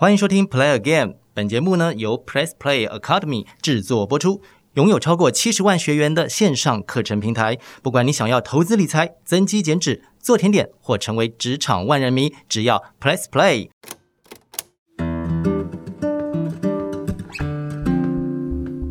欢迎收听 Play Again，本节目呢由 Press Play Academy 制作播出，拥有超过七十万学员的线上课程平台。不管你想要投资理财、增肌减脂、做甜点，或成为职场万人迷，只要 Press Play。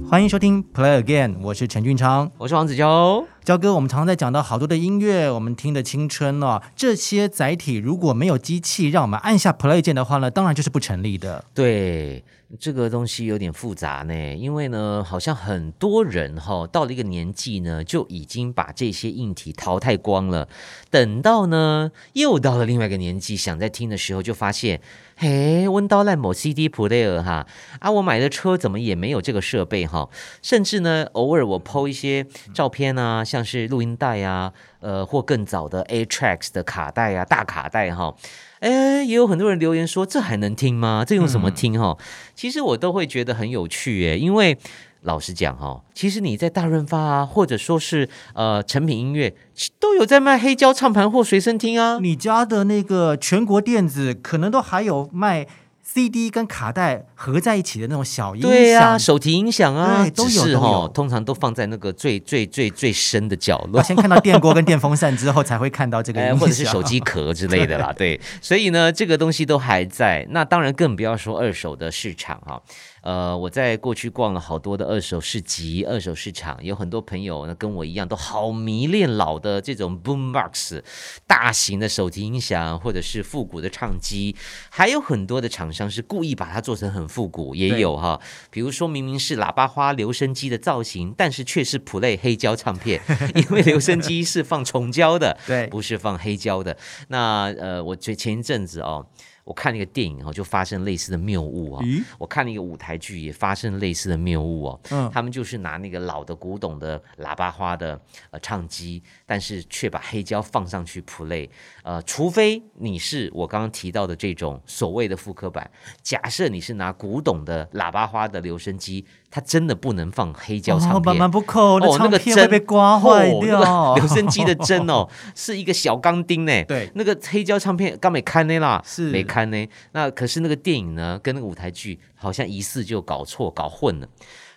欢迎收听 Play Again，我是陈俊昌。我是王子娇。焦哥，我们常常在讲到好多的音乐，我们听的青春哦，这些载体如果没有机器让我们按下 Play 键的话呢，当然就是不成立的。对，这个东西有点复杂呢，因为呢，好像很多人哈、到了一个年纪呢，就已经把这些硬体淘汰光了。等到呢，又到了另外一个年纪，想在听的时候，就发现，嘿，温刀烂某 CD player 哈，啊，我买的车怎么也没有这个设备哈，甚至呢，偶尔我 PO 一些照片啊，像是录音带啊，呃，或更早的 A Tracks 的卡带啊，大卡带哈。哎，也有很多人留言说，这还能听吗？这用什么听哈？其实我都会觉得很有趣耶，因为老实讲哈，其实你在大润发啊，或者说是呃成品音乐，都有在卖黑胶唱盘或随身听啊。你家的那个全国电子可能都还有卖 CD 跟卡带合在一起的那种小音响，对啊、手提音响啊，对都有是都有，通常都放在那个最最最最深的角落我。先看到电锅跟电风扇之后，才会看到这个或者是手机壳之类的啦，对，所以呢，这个东西都还在。那当然更不要说二手的市场哈。呃，我在过去逛了好多的二手市集、二手市场，有很多朋友呢跟我一样，都好迷恋老的这种 boombox、大型的手提音响，或者是复古的唱机，还有很多的厂商是故意把它做成很复古，也有哈。比如说明明是喇叭花留声机的造型，但是却是 Play 黑胶唱片，因为留声机是放重胶的，对不是放黑胶的。那呃，我前前一阵子哦，我看了一个电影哈，就发生类似的谬误啊、咦，我看了一个舞台剧，也发生类似的谬误哦。嗯他们就是拿那个老的古董的喇叭花的呃唱机，但是却把黑胶放上去 play。呃，除非你是我刚刚提到的这种所谓的复刻版，假设你是拿古董的喇叭花的留声机，它真的不能放黑胶唱哦，片。哦，那唱个针被刮坏哦掉。那个 留声机的针哦，是一个小钢钉呢。对那个黑胶唱片刚没看呢啦，是没看呢。那可是那个电影呢，跟那个舞台剧好像疑似就搞错、搞混了。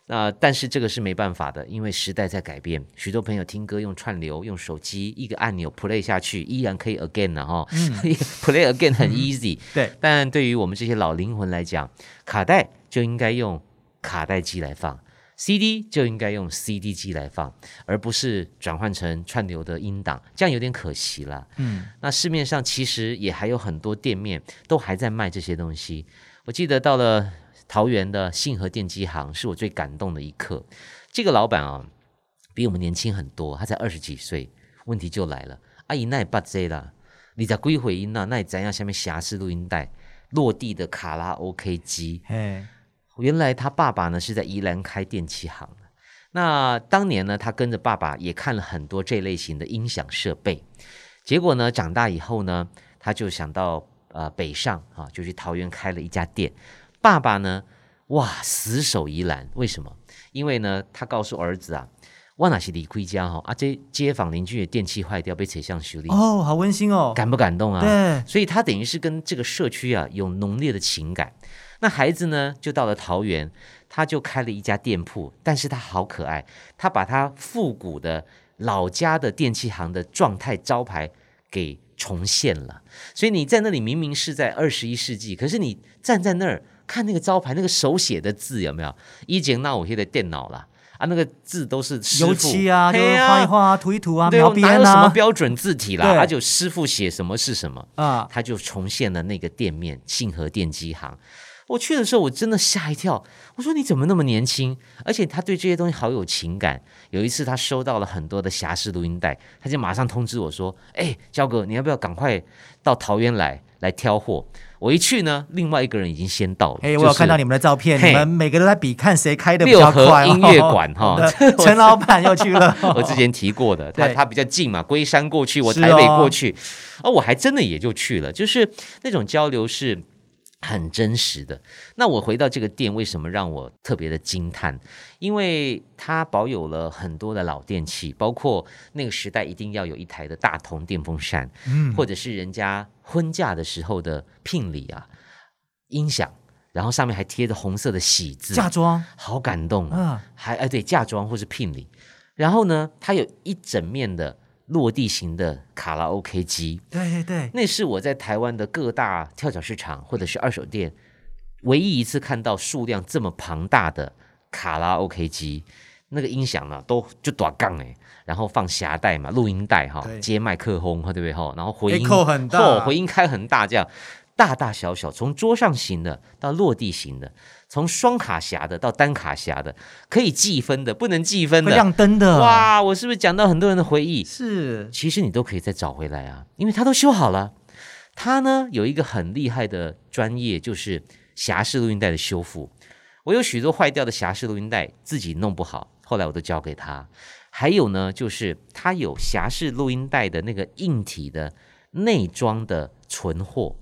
那但是这个是没办法的，因为时代在改变。许多朋友听歌用串流、用手机一个按钮 play 下去，依然可以 again 的哈。play again 很 easy，对，但对于我们这些老灵魂来讲，卡带就应该用卡带机来放，CD 就应该用 CD 机来放，而不是转换成串流的音档，这样有点可惜了。嗯，那市面上其实也还有很多店面都还在卖这些东西。我记得到了桃园的信和电机行，是我最感动的一刻。这个老板啊，比我们年轻很多，他才二十几岁。问题就来了，阿姨那也不这啦，你在归回音呐，那你怎样下面瑕疵录音带、落地的卡拉 OK 机，嘿，原来他爸爸呢是在宜兰开电器行的。那当年呢，他跟着爸爸也看了很多这类型的音响设备。结果呢，长大以后呢，他就想到呃北上啊，就去桃园开了一家店。爸爸呢，哇，死守宜兰，为什么？因为呢，他告诉儿子啊，我那是离开家哈啊，这街坊邻居的电器坏掉被扯上修理，哦，好温馨哦。感不感动啊？对，所以他等于是跟这个社区啊有浓烈的情感。那孩子呢，就到了桃园，他就开了一家店铺，但是他好可爱，他把他复古的老家的电器行的状态招牌给重现了。所以你在那里明明是在二十一世纪，可是你站在那儿看那个招牌，那个手写的字有没有？以前那我现在电脑啦。啊，那个字都是油漆啊，就画一画啊，涂一涂啊，哪有什么啊，标准字体啦？对他就师傅写什么是什么。啊，他就重现了那个店面信和电机行。我去的时候，我真的吓一跳。我说你怎么那么年轻？而且他对这些东西好有情感。有一次他收到了很多的侠士录音带，他就马上通知我说：“哎，焦哥，你要不要赶快到桃园来来挑货？”我一去呢，另外一个人已经先到了。哎，就是我有看到你们的照片，嘿你们每个都在比看谁开的比较快。音乐馆哈 陈老板又去了。我之前提过的，他他比较近嘛，龟山过去，我台北哦过去，哦，我还真的也就去了，就是那种交流是。很真实的。那我回到这个店，为什么让我特别的惊叹？因为它保有了很多的老电器，包括那个时代一定要有一台的大铜电风扇，嗯，或者是人家婚嫁的时候的聘礼啊，音响然后上面还贴着红色的喜字，嫁妆，好感动啊！啊，还哎对嫁妆或是聘礼，然后呢，它有一整面的落地型的卡拉 OK 机，对对对，那是我在台湾的各大跳蚤市场或者是二手店唯一一次看到数量这么庞大的卡拉 OK 机。那个音响呢，都就短杠哎，然后放匣带嘛，录音带哈对，接麦克风，对不对哈？然后回音很大。哦回音开很大，这样大大小小，从桌上型的到落地型的，从双卡匣的到单卡匣的，可以计分的，不能计分的，亮灯的，，哇！我是不是讲到很多人的回忆？是其实你都可以再找回来啊，因为它都修好了。它呢有一个很厉害的专业，就是匣式录音带的修复。我有许多坏掉的匣式录音带，自己弄不好，后来我都交给他。还有呢，就是它有匣式录音带的那个硬体的内装的存货，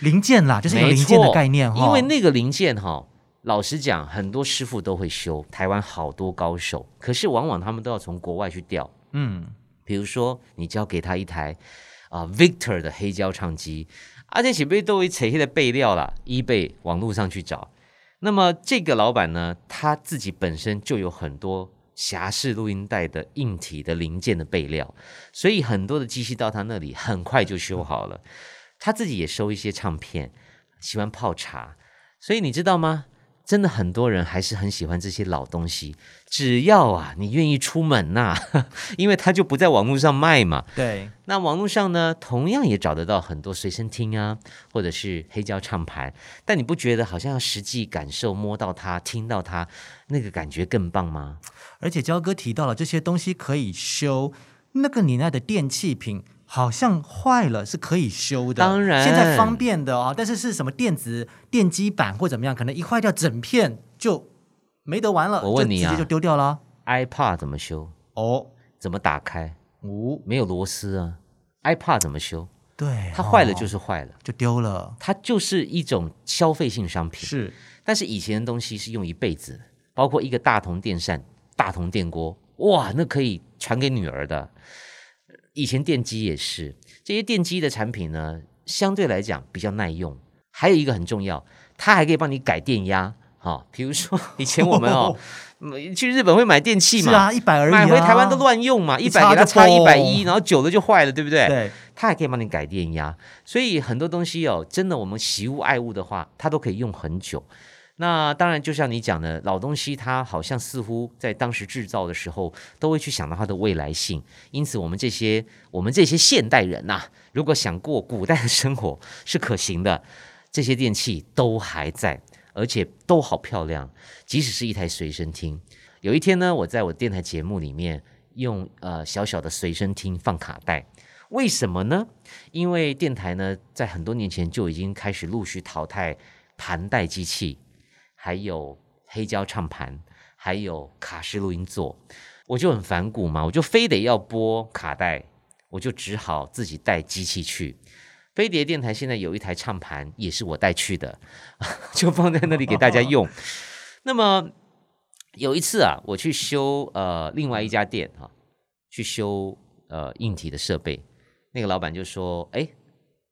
零件啦，就是一个零件的概念哈，因为那个零件哈，老实讲，很多师傅都会修，台湾好多高手，可是往往他们都要从国外去调。嗯，比如说，你交给他一台啊、Victor 的黑胶唱机，而且前辈都会扯下的备料啦，eBay 网络上去找。那么这个老板呢，他自己本身就有很多匣式录音带的硬体的零件的备料，所以很多的机器到他那里很快就修好了。他自己也收一些唱片，喜欢泡茶，所以你知道吗？真的很多人还是很喜欢这些老东西，只要啊你愿意出门呐、因为他就不在网络上卖嘛。对，那网络上呢，同样也找得到很多随身听啊，或者是黑胶唱盘，但你不觉得好像要实际感受、摸到它、听到它，那个感觉更棒吗？而且焦哥提到了这些东西可以修，那个年代的电器品好像坏了是可以修的，当然现在方便的啊、但是是什么电子电机板或怎么样，可能一坏掉整片就没得玩了，我问你啊就直接就丢掉了。iPad 怎么修？哦，怎么打开？哦、没有螺丝啊。iPad 怎么修？对，它坏了哦就是坏了，就丢了，它就是一种消费性商品。是但是以前的东西是用一辈子，包括一个大同电扇、大同电锅，哇，那可以传给女儿的。以前电机也是，这些电机的产品呢，相对来讲比较耐用。还有一个很重要，它还可以帮你改电压。哈、比如说 以前我们哦，嗯去日本会买电器嘛，是啊，一百而已、啊，买回台湾都乱用嘛，一百给它插一百一，然后久了就坏了，对不对？对，它还可以帮你改电压，所以很多东西哦，真的我们喜物爱物的话，它都可以用很久。那当然，就像你讲的，老东西它好像似乎在当时制造的时候，都会去想到它的未来性。因此，我们这些我们这些现代人呐、如果想过古代的生活是可行的，这些电器都还在，而且都好漂亮。即使是一台随身听，有一天呢，我在我电台节目里面用呃小小的随身听放卡带。为什么呢？因为电台呢，在很多年前就已经开始陆续淘汰盘带机器，还有黑胶唱盘，还有卡式录音座。我就很反骨嘛，我就非得要播卡带，我就只好自己带机器去。飞碟电台现在有一台唱盘，也是我带去的，就放在那里给大家用。那么有一次啊，我去修呃另外一家店哈、去修呃硬体的设备，那个老板就说：“哎，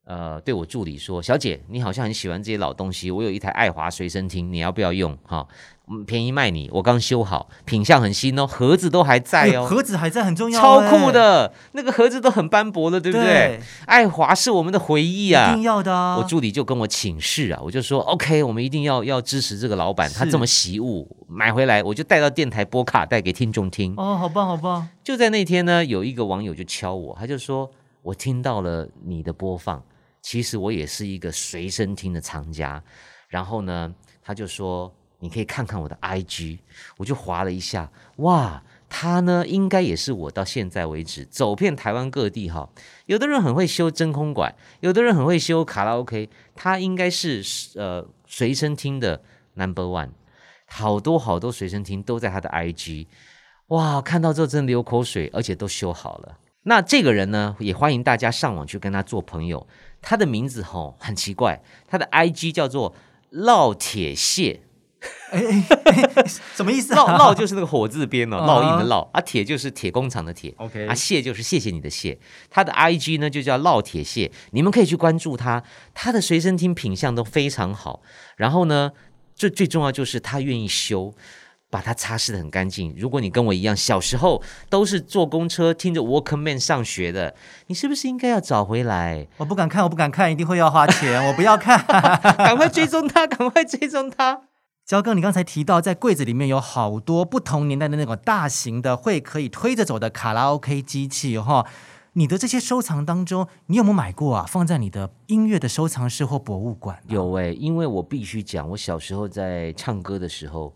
呃，对我助理说，小姐，你好像很喜欢这些老东西，我有一台爱华随身听，你要不要用？哈、嗯，便宜卖你，我刚修好，品相很新哦，盒子都还在哦。”哎盒子还在很重要、超哎酷，的，那个盒子都很斑驳的，对不对？对爱华是我们的回忆啊一定！要的啊！我助理就跟我请示啊，我就说 OK，我们一定要要支持这个老板，他是这么习物，买回来我就带到电台播卡带给听众听。哦，好棒好棒，就在那天呢，有一个网友就敲我，他就说：“我听到了你的播放，其实我也是一个随身听的藏家。”然后呢，他就说：“你可以看看我的 IG。”我就划了一下，哇，他呢应该也是我到现在为止走遍台湾各地哈。有的人很会修真空管，有的人很会修卡拉 OK，他应该是呃随身听的 Number One。好多好多随身听都在他的 IG，哇，看到之后真的流口水，而且都修好了。那这个人呢，也欢迎大家上网去跟他做朋友。他的名字吼很奇怪，他的 IG 叫做烙铁蟹，哎哎哎，什么意思、啊？烙烙就是那个火字边哦，啊烙印的烙啊，铁就是铁工厂的铁。OK 啊，谢就是谢谢你的谢，他的 IG 呢就叫烙铁谢，你们可以去关注他，他的随身听品相都非常好。然后呢，最最重要就是他愿意修，把它擦拭的很干净。如果你跟我一样，小时候都是坐公车听着 Walkman 上学的，你是不是应该要找回来？我不敢看，我不敢看，一定会要花钱，我不要看。赶快追踪他，赶快追踪他。焦哥，你刚才提到在柜子里面有好多不同年代的那种大型的会可以推着走的卡拉 OK 机器哈、你的这些收藏当中，你有没有买过啊？放在你的音乐的收藏室或博物馆、啊？有诶、因为我必须讲，我小时候在唱歌的时候，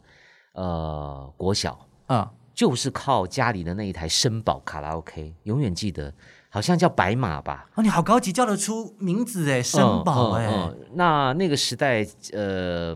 呃，国小啊、就是靠家里的那一台声宝卡拉 OK，永远记得，好像叫白马吧。哦，你好高级，叫得出名字哎，声宝哎、嗯嗯嗯那那个时代，呃，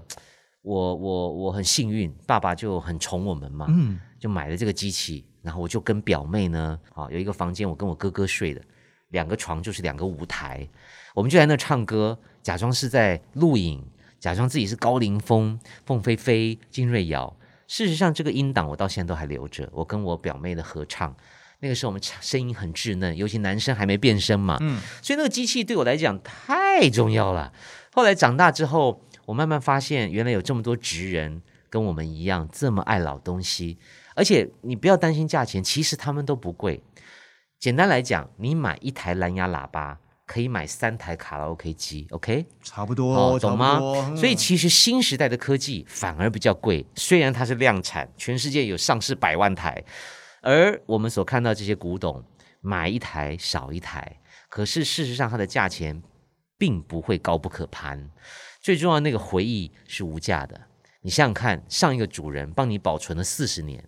我我我很幸运，爸爸就很宠我们嘛，嗯，就买了这个机器，然后我就跟表妹呢，啊，有一个房间我跟我哥哥睡的，两个床就是两个舞台，我们就在那唱歌，假装是在录影，假装自己是高凌风、凤飞飞、金瑞瑶。事实上，这个音档我到现在都还留着，我跟我表妹的合唱。那个时候我们唱声音很稚嫩，尤其男生还没变声嘛，嗯所以那个机器对我来讲太重要了。后来长大之后，我慢慢发现，原来有这么多职人跟我们一样这么爱老东西，而且你不要担心价钱，其实他们都不贵。简单来讲，你买一台蓝牙喇叭可以买三台卡拉 OK 机，OK？差不多，哦，懂吗？嗯所以其实新时代的科技反而比较贵，虽然它是量产，全世界有上市百万台，而我们所看到这些古董，买一台少一台，可是事实上它的价钱并不会高不可攀。最重要的那个回忆是无价的。你想想看，上一个主人帮你保存了四十年，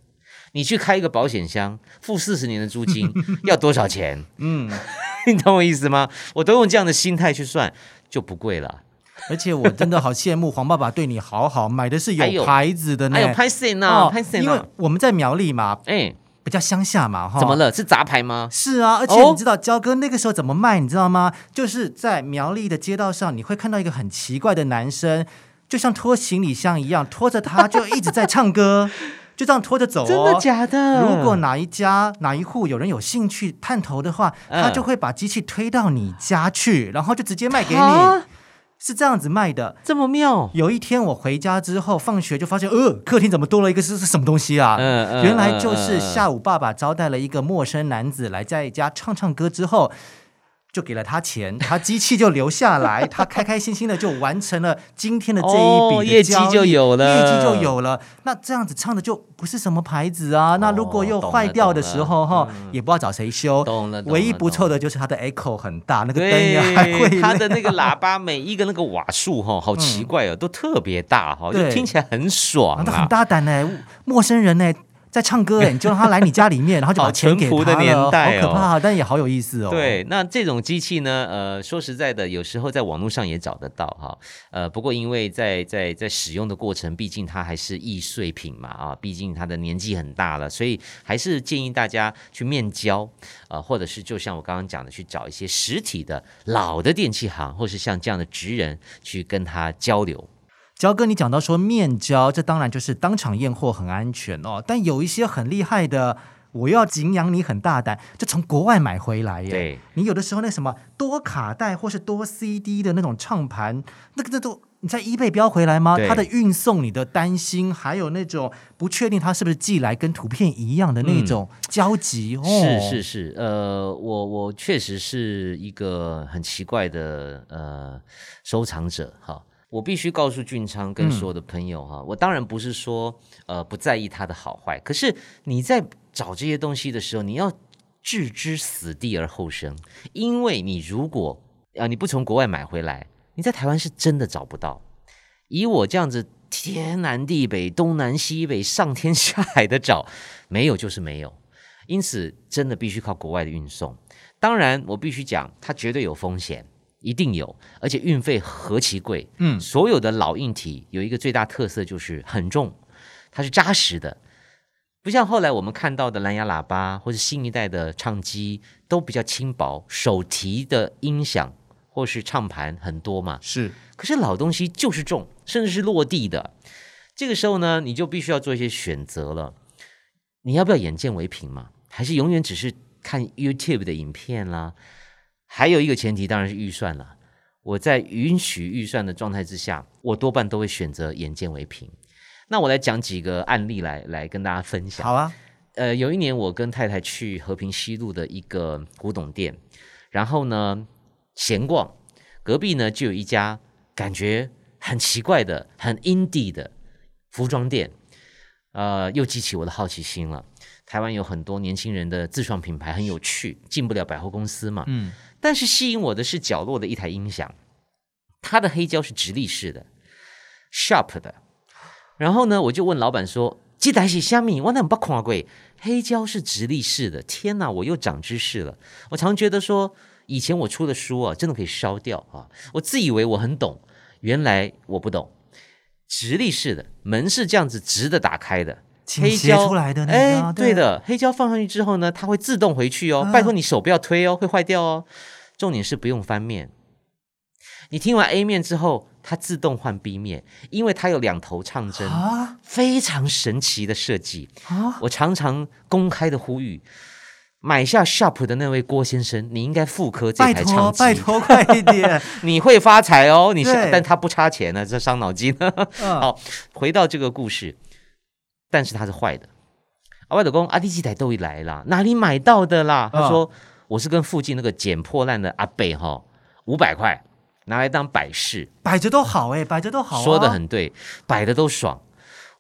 你去开一个保险箱，付四十年的租金，要多少钱？嗯，你懂我意思吗？我都用这样的心态去算，就不贵了。而且我真的好羡慕黄爸爸对你好好，买的是有有牌子的呢。还有拍谁呢？哦拍谁因为？我们在苗栗嘛，哎，比较乡下嘛，哈。怎么？了？是杂牌吗？是啊，而且哦你知道焦哥那个时候怎么卖，你知道吗？就是在苗栗的街道上，你会看到一个很奇怪的男生，就像拖行李箱一样，拖着他就一直在唱歌，就这样拖着走哦。真的假的？如果哪一家哪一户有人有兴趣探头的话，嗯他就会把机器推到你家去，然后就直接卖给你，啊是这样子卖的。这么妙，有一天我回家之后，放学就发现，呃，客厅怎么多了一个是是什么东西啊？嗯嗯原来就是下午爸爸招待了一个陌生男子来在家唱唱歌之后。就给了他钱，他机器就留下来，他开开心心的就完成了今天的这一哦笔的业绩就有了业绩就有了。那这样子唱的就不是什么牌子啊。那如果又坏掉的时候哈也不知道找谁修。懂了懂了唯一不错的就是它的 echo 很大，那个灯也还会，它的那个喇叭每一个那个瓦数哈，好奇怪哦，都特别大哈，就对听起来很爽啊，他很啊。大胆呢，陌生人呢在唱歌哎，你就让他来你家里面，然后就把好 钱给他了，年代哦好可怕，但也好有意思哦。，对，那这种机器呢，呃，说实在的，有时候在网络上也找得到哈，呃，不过因为在在在使用的过程，毕竟它还是易碎品嘛啊，毕竟它的年纪很大了，所以还是建议大家去面交，呃，或者是就像我刚刚讲的，去找一些实体的老的电器行，或是像这样的职人去跟他交流。焦哥，你讲到说面交，这当然就是当场验货很安全哦。但有一些很厉害的，我又要敬仰你很大胆，就从国外买回来耶。对，你有的时候那什么多卡带或是多 CD 的那种唱盘，那个那都你在 eBay 标回来吗？它的运送你的担心，还有那种不确定它是不是寄来跟图片一样的那种焦急、哦。是是是，呃，我我确实是一个很奇怪的呃收藏者哈。我必须告诉俊昌跟所有的朋友哈，我当然不是说呃不在意它的好坏，可是你在找这些东西的时候，你要置之死地而后生，因为你如果啊、呃你不从国外买回来，你在台湾是真的找不到。以我这样子天南地北、东南西北、上天下海的找，没有就是没有。因此，真的必须靠国外的运送。当然，我必须讲，它绝对有风险，一定有，而且运费何其贵。嗯所有的老硬体有一个最大特色就是很重，它是扎实的，不像后来我们看到的蓝牙喇叭或者新一代的唱机都比较轻薄，手提的音响或是唱盘很多嘛。是可是老东西就是重，甚至是落地的。这个时候呢，你就必须要做一些选择了。你要不要眼见为凭嘛？还是永远只是看 YouTube 的影片啦？还有一个前提当然是预算了。我在允许预算的状态之下，我多半都会选择眼见为凭。那我来讲几个案例来来跟大家分享。好啊，呃，有一年我跟太太去和平西路的一个古董店，然后呢闲逛，隔壁呢就有一家感觉很奇怪的、很 indie 的服装店，呃，又激起我的好奇心了。台湾有很多年轻人的自创品牌很有趣，进不了百货公司嘛。嗯，但是吸引我的是角落的一台音响，它的黑胶是直立式的，Sharp 的。然后呢，我就问老板说：“这台是虾米？我那不看过，黑胶是直立式的。天哪，我又长知识了。我常觉得说，以前我出的书啊，真的可以烧掉啊。我自以为我很懂，原来我不懂。直立式的门是这样子直的打开的，倾斜出来的那个哎啊，，对的，黑胶放上去之后呢，它会自动回去哦。啊拜托你手不要推哦，会坏掉哦。重点是不用翻面。你听完 A 面之后，它自动换 B 面，因为它有两头唱针，啊非常神奇的设计。啊，我常常公开的呼吁，买下 Sharp 的那位郭先生，你应该复刻这台唱机，拜托快一点，你会发财哦。你是，但他不差钱呢，这伤脑筋。嗯好，回到这个故事，但是它是坏的。啊，外头公阿弟几台都会来啦，哪里买到的啦？他说、我是跟附近那个捡破烂的阿贝哈，五百块拿来当摆饰，摆着都好哎，摆着都好啊，说的很对，摆的都爽。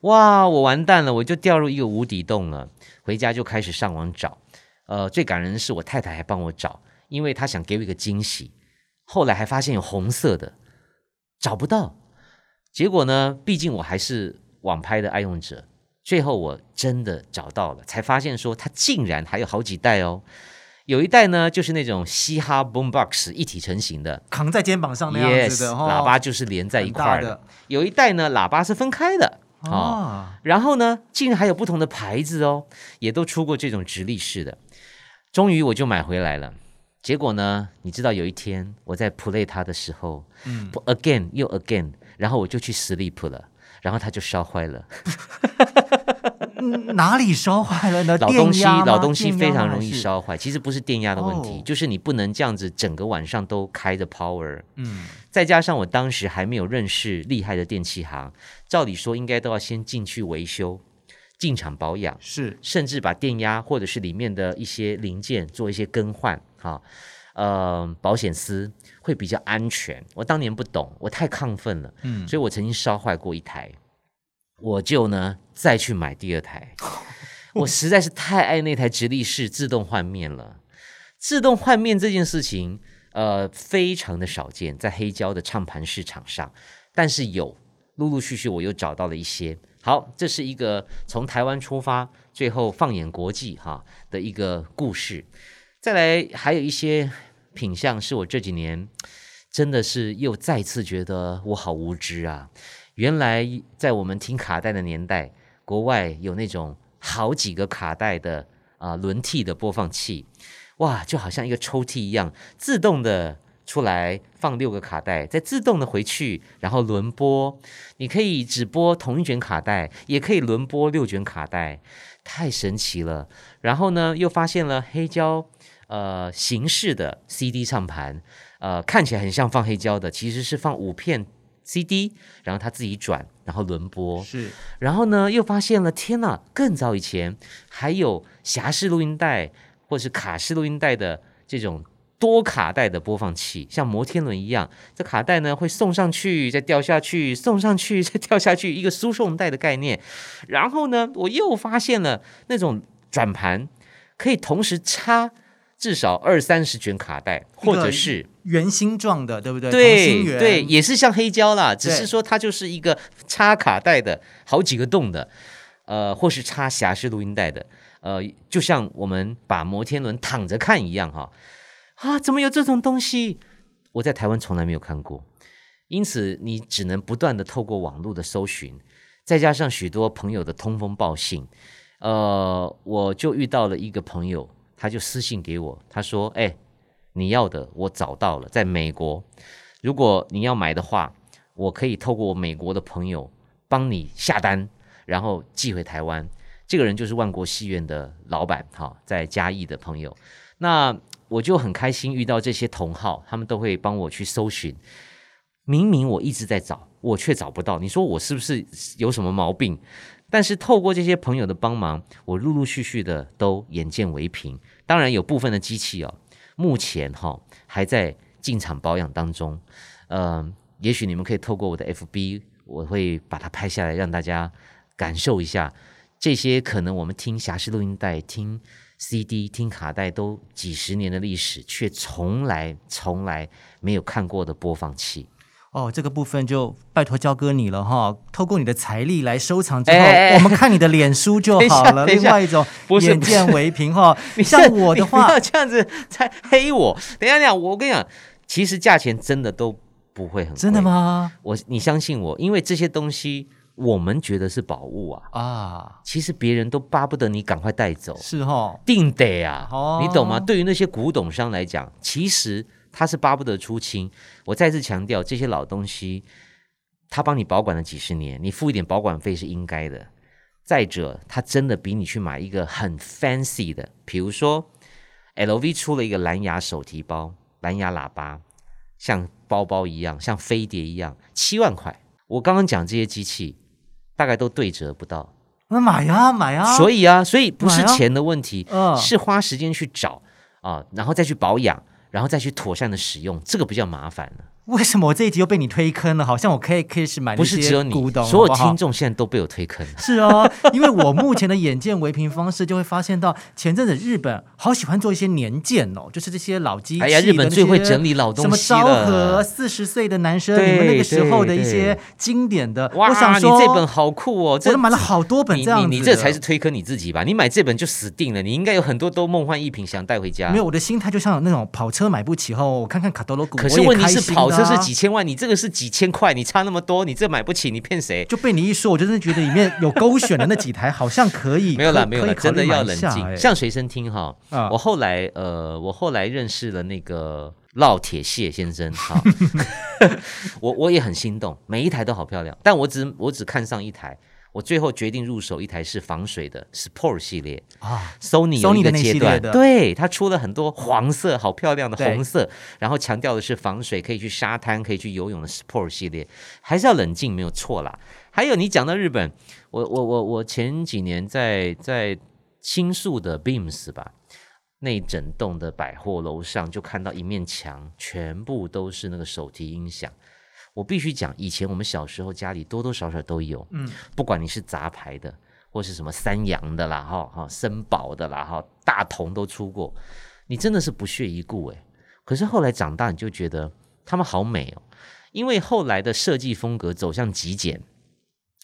哇，我完蛋了，我就掉入一个无底洞了。回家就开始上网找，呃，最感人的是我太太还帮我找，因为她想给我一个惊喜。后来还发现有红色的，找不到。结果呢，毕竟我还是网拍的爱用者，最后我真的找到了，才发现说它竟然还有好几代哦。有一代呢，就是那种嘻哈 boombox 一体成型的扛在肩膀上那样子的，yes，哦喇叭就是连在一块儿的的。有一代呢，喇叭是分开的哦。啊，然后呢，竟然还有不同的牌子哦，也都出过这种直立式的。终于我就买回来了。结果呢，你知道有一天我在 play 它的时候，嗯，again 又 again，然后我就去 sleep 了，然后它就烧坏了。嗯 哪里烧坏了呢？老东西老东西非常容易烧坏，其实不是电压的问题，哦。就是你不能这样子整个晚上都开着 power。嗯，再加上我当时还没有认识厉害的电器行，照理说应该都要先进去维修、进厂保养，是。甚至把电压或者是里面的一些零件做一些更换，哈，呃，保险丝会比较安全。我当年不懂，我太亢奋了，嗯所以我曾经烧坏过一台，我就呢再去买第二台。我实在是太爱那台直立式自动换面了。自动换面这件事情，呃，非常的少见，在黑胶的唱盘市场上，但是有陆陆续续我又找到了一些。好，这是一个从台湾出发，最后放眼国际哈的一个故事。再来，还有一些品相是我这几年真的是又再次觉得我好无知啊！原来在我们听卡带的年代，国外有那种好几个卡带的啊、轮替的播放器，哇，就好像一个抽屉一样，自动的出来放六个卡带，再自动的回去，然后轮播。你可以只播同一卷卡带，也可以轮播六卷卡带，太神奇了。然后呢，又发现了黑胶呃形式的 CD 唱盘，呃，看起来很像放黑胶的，其实是放五片 CD，然后它自己转，然后轮播。是然后呢，又发现了，天呐，更早以前还有匣式录音带或是卡式录音带的这种多卡带的播放器，像摩天轮一样，这卡带呢会送上去，再掉下去，送上去，再掉下去，一个输送带的概念。然后呢，我又发现了那种转盘可以同时插至少二三十卷卡带，或者是圆心状的，对不对？对对，也是像黑胶啦，只是说它就是一个插卡带的好几个洞的，呃，或是插匣式录音带的，呃，就像我们把摩天轮躺着看一样哈。啊，怎么有这种东西？我在台湾从来没有看过，因此你只能不断的透过网络的搜寻，再加上许多朋友的通风报信，呃，我就遇到了一个朋友，他就私信给我，他说：“哎、你要的我找到了，在美国。如果你要买的话，我可以透过我美国的朋友帮你下单，然后寄回台湾。这个人就是万国戏院的老板，哈，在嘉义的朋友。那我就很开心遇到这些同好，他们都会帮我去搜寻。明明我一直在找，我却找不到。你说我是不是有什么毛病？但是透过这些朋友的帮忙，我陆陆续续的都眼见为凭。当然有部分的机器哦，目前哈还在进场保养当中。嗯，也许你们可以透过我的 FB，我会把它拍下来，让大家感受一下这些可能我们听侠士录音带、听 CD、听卡带都几十年的历史，却从来从来没有看过的播放器。哦，这个部分就拜托焦哥你了哈，透过你的财力来收藏之后，哎哎哎我们看你的脸书就好了。另外一种不是眼见为凭哈，你像我的话要，这样子在黑我。等一下，我跟你讲，其实价钱真的都不会很贵。真的？吗？我你相信我，因为这些东西我们觉得是宝物啊，啊，其实别人都巴不得你赶快带走，是哈，定得啊，哦你懂吗？对于那些古董商来讲，其实他是巴不得出清。我再次强调，这些老东西，他帮你保管了几十年，你付一点保管费是应该的。再者，他真的比你去买一个很 fancy 的，比如说 LV 出了一个蓝牙手提包、蓝牙喇叭，像包包一样，像飞碟一样，七万块。我刚刚讲这些机器，大概都对折不到。那买呀买呀。所以啊，所以不是钱的问题，嗯是花时间去找啊，然后再去保养，然后再去妥善的使用，这个比较麻烦了。为什么我这一集又被你推坑了？好像我可以开始买不那些是只有你所有听众现在都被我推坑了。是哦，因为我目前的眼见为凭方式，就会发现到前阵子日本好喜欢做一些年鉴哦，就是这些老机器的哎呀日本最会整理老东西什么昭和四十岁的男生，你们那个时候的一些经典的，哇，我想说你这本好酷哦！这我都买了好多本你这样子的你你这才是推坑你自己吧？你买这本就死定了，你应该有很多都梦幻一品想带回家。没有，我的心态就像那种跑车买不起后，我看看卡多罗古，可是问题是跑车是啊几千万，你这个是几千块，你差那么多，你这买不起，你骗谁？就被你一说，我真的觉得里面有勾选的那几台好像可以，没有啦，可没有啦，可以考虑真的要冷静，哎像随身听哈。啊我后来呃，我后来认识了那个烙铁蟹先生哈，我我也很心动，每一台都好漂亮，但我只我只看上一台，我最后决定入手一台是防水的 Sport 系列。啊，，Sony 有 Sony 一的个阶段，那系列的。对，它出了很多黄色好漂亮的对红色，然后强调的是防水，可以去沙滩，可以去游泳的 Sport 系列，还是要冷静，没有错啦。还有你讲到日本，我我我我前几年在在新宿的 Beams 吧，那整栋的百货楼上就看到一面墙，全部都是那个手提音响。我必须讲，以前我们小时候家里多多少少都有，嗯，不管你是杂牌的，或是什么三洋的啦，哈哈，森宝的啦，哈，大同都出过，你真的是不屑一顾诶。可是后来长大，你就觉得他们好美哦，因为后来的设计风格走向极简，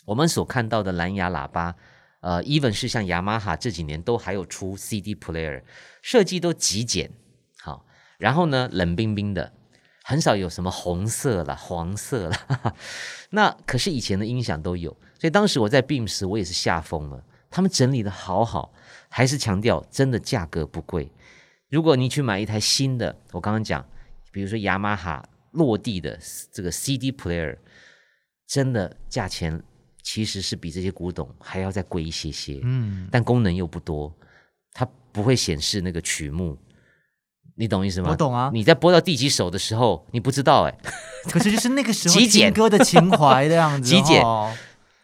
我们所看到的蓝牙喇叭，呃，even 是像雅马哈这几年都还有出 CD player，设计都极简，好，然后呢，冷冰冰的，很少有什么红色啦、黄色啦。哈 哈那可是以前的音响都有，所以当时我在 Beam 时我也是吓疯了，他们整理的好好，还是强调真的价格不贵。如果你去买一台新的，我刚刚讲，比如说雅马哈落地的这个 CD player，真的价钱其实是比这些古董还要再贵一些些，嗯，但功能又不多，它不会显示那个曲目，你懂意思吗？我懂啊。你在播到第几首的时候，你不知道哎、可是就是那个时候极简。听歌的情怀的样子，极简。哦。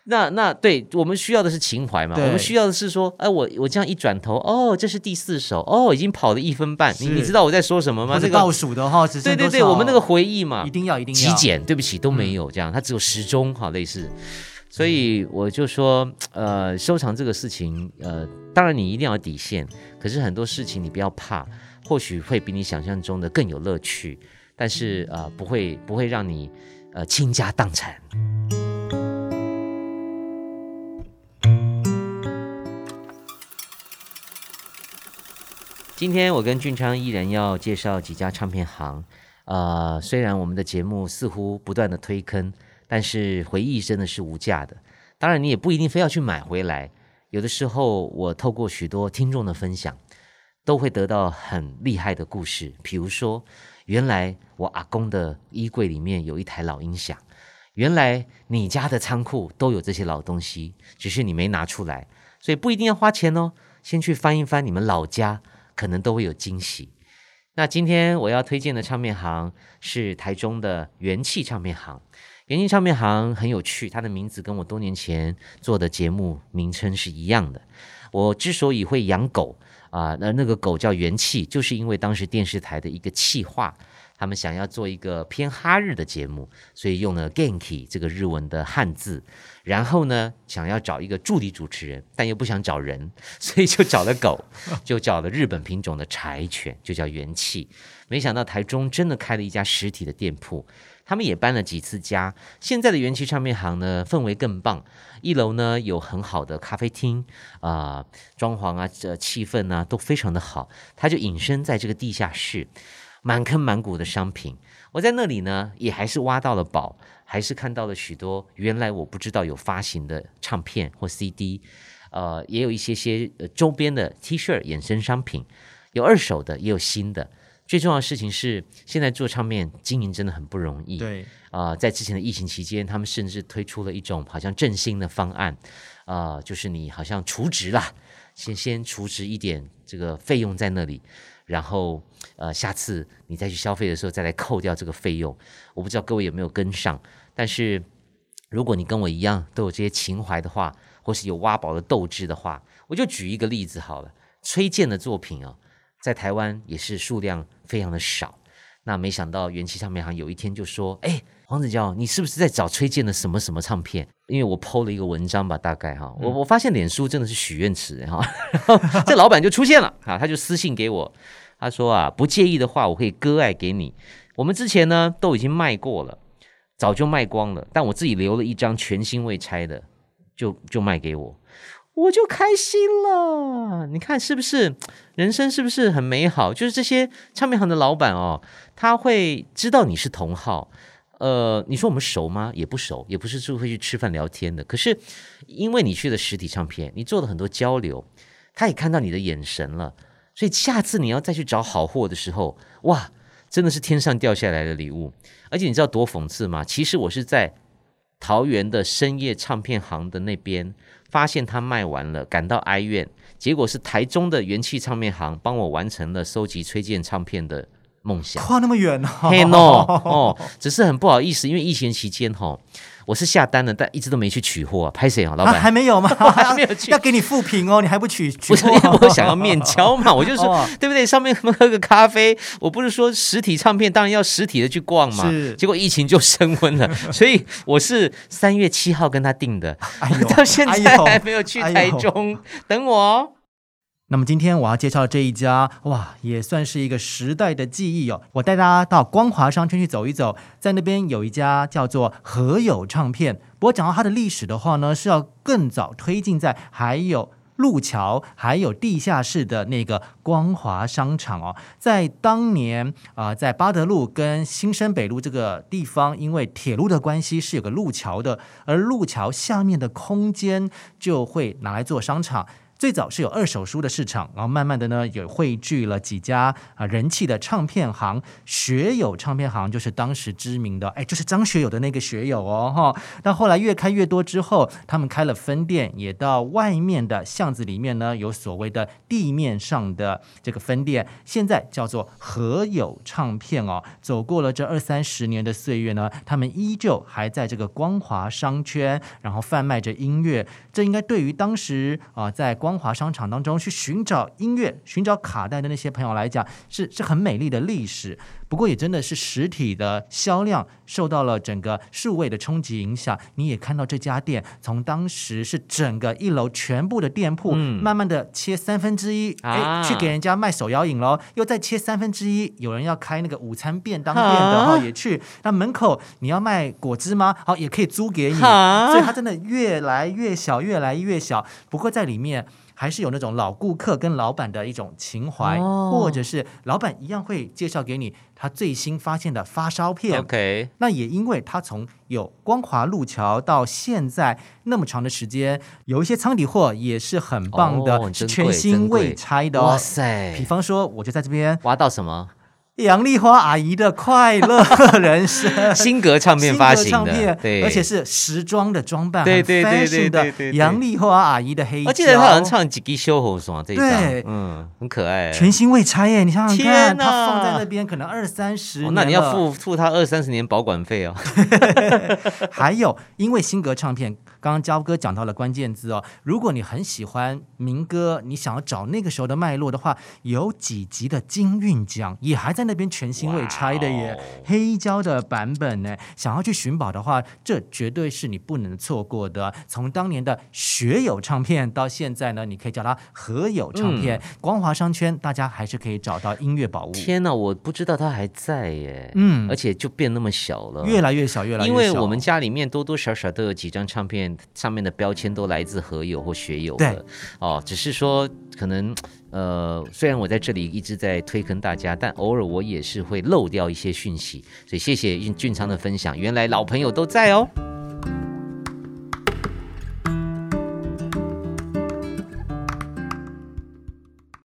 那那对我们需要的是情怀嘛？我们需要的是说，哎，我我这样一转头，哦，这是第四首，哦，已经跑了一分半，你你知道我在说什么吗？这个倒数的哈，只剩对对对，我们那个回忆嘛。一，定要一定要。极简，对不起都没有这样，它只有时钟哈类似，所以我就说，呃，收藏这个事情，呃，当然你一定要有底线，可是很多事情你不要怕，或许会比你想象中的更有乐趣，但是呃，不会不会让你呃倾家荡产。今天我跟俊昌依然要介绍几家唱片行。呃，虽然我们的节目似乎不断的推坑，但是回忆真的是无价的。当然，你也不一定非要去买回来。有的时候，我透过许多听众的分享，都会得到很厉害的故事。比如说，原来我阿公的衣柜里面有一台老音响，原来你家的仓库都有这些老东西，只是你没拿出来，所以不一定要花钱哦。先去翻一翻你们老家，可能都会有惊喜。那今天我要推荐的唱片行是台中的元气唱片行。元气唱片行很有趣，它的名字跟我多年前做的节目名称是一样的。我之所以会养狗啊，那那个狗叫元气，就是因为当时电视台的一个企划。他们想要做一个偏哈日的节目，所以用了 Genki 这个日文的汉字。然后呢，想要找一个助理主持人，但又不想找人，所以就找了狗，就找了日本品种的柴犬，就叫元气。没想到台中真的开了一家实体的店铺，他们也搬了几次家。现在的元气唱片行呢，氛围更棒。一楼呢有很好的咖啡厅啊，装潢啊，这气氛啊都非常的好。它就隐身在这个地下室。满坑满谷的商品，我在那里呢，也还是挖到了宝，还是看到了许多原来我不知道有发行的唱片或 CD，呃，也有一些些周边的 T 恤衍生商品，有二手的，也有新的。最重要的事情是，现在做唱片经营真的很不容易。对，啊，在之前的疫情期间，他们甚至推出了一种好像振兴的方案，啊，就是你好像储值啦，先先储值一点这个费用在那里。然后，呃，下次你再去消费的时候，再来扣掉这个费用。我不知道各位有没有跟上，但是如果你跟我一样都有这些情怀的话，或是有挖宝的斗志的话，我就举一个例子好了。崔健的作品啊，在台湾也是数量非常的少。那没想到元气唱片行有一天就说：“哎，黄子佼，你是不是在找崔健的什么什么唱片？”因为我 PO 了一个文章吧，大概哈，我我发现脸书真的是许愿池哈，这老板就出现了啊，他就私信给我，他说啊，不介意的话，我可以割爱给你。我们之前呢都已经卖过了，早就卖光了，但我自己留了一张全新未拆的，就就卖给我。我就开心了，你看是不是？人生是不是很美好？就是这些唱片行的老板哦，他会知道你是同好。呃，你说我们熟吗？也不熟，也不是就会去吃饭聊天的。可是因为你去了实体唱片，你做了很多交流，他也看到你的眼神了，所以下次你要再去找好货的时候，哇，真的是天上掉下来的礼物。而且你知道多讽刺吗？其实我是在桃园的深夜唱片行的那边。发现它卖完了，感到哀怨。结果是台中的元气唱片行帮我完成了收集崔健唱片的梦想。跨那么远哦？嘿喏，哦，只是很不好意思，因为疫情期间哈。我是下单了，但一直都没去取货。拍谁啊，老板？还没有吗？还没有去，要给你复评哦，你还不取？不是，因为我想要面交嘛，我就说，对不对？上面喝个咖啡，我不是说实体唱片当然要实体的去逛嘛。是。结果疫情就升温了，所以我是三月七号跟他订的，到现在还没有去台中，等我。那么今天我要介绍这一家，哇，也算是一个时代的记忆哦。我带大家到光华商圈去走一走，在那边有一家叫做和友唱片。不过讲到它的历史的话呢，是要更早推进在还有路桥、还有地下室的那个光华商场哦。在当年啊，在巴德路跟新生北路这个地方，因为铁路的关系是有个路桥的，而路桥下面的空间就会拿来做商场。最早是有二手书的市场，然后慢慢的呢，也汇聚了几家啊人气的唱片行，学友唱片行就是当时知名的，哎，就是张学友的那个学友哦，哈。那后来越开越多之后，他们开了分店，也到外面的巷子里面呢，有所谓的地面上的这个分店，现在叫做和友唱片哦。走过了这二三十年的岁月呢，他们依旧还在这个光华商圈，然后贩卖着音乐。这应该对于当时啊在光光华商场当中去寻找音乐、寻找卡带的那些朋友来讲，是是很美丽的历史。不过也真的是实体的销量受到了整个数位的冲击影响。你也看到这家店从当时是整个一楼全部的店铺，慢慢的切三分之一，哎，去给人家卖手摇饮喽，又再切三分之一，有人要开那个午餐便当店的哈，也去。那门口你要卖果汁吗？好，也可以租给你。所以它真的越来越小，越来越小。不过在里面。还是有那种老顾客跟老板的一种情怀，或者是老板一样会介绍给你他最新发现的发烧片。OK，那也因为他从有光华路桥到现在那么长的时间，有一些仓底货也是很棒的，是全新未拆的。哇塞！比方说，我就在这边挖到什么？杨丽花阿姨的快乐人生。新格唱片发行的，对，而且是时装的装扮，对对对对的对对对。杨丽花阿姨的黑胶，我记得她好像唱《几滴修红爽》这一张，对。嗯，很可爱。全新未拆耶，你想想看，它放在那边可能二三十那你要付付她二三十年保管费哦。还有，因为新格唱片，刚刚焦哥讲到了关键字哦。如果你很喜欢民歌，你想要找那个时候的脉络的话，有几集的金韵奖也还在那边全新未拆的耶，黑胶的版本呢。想要去寻宝的话，这绝对是你不能错过的。从当年的学友唱片到现在呢，你可以叫它和友唱片，光华商圈大家还是可以找到音乐宝物。天哪，我不知道它还在耶，嗯而且就变那么小了，越来越小，越来越小。因为我们家里面多多少少都有几张唱片，上面的标签都来自何友或学友的哦，只是说可能呃，虽然我在这里一直在推坑大家，但偶尔我也是会漏掉一些讯息，所以谢谢俊俊昌的分享，原来老朋友都在哦。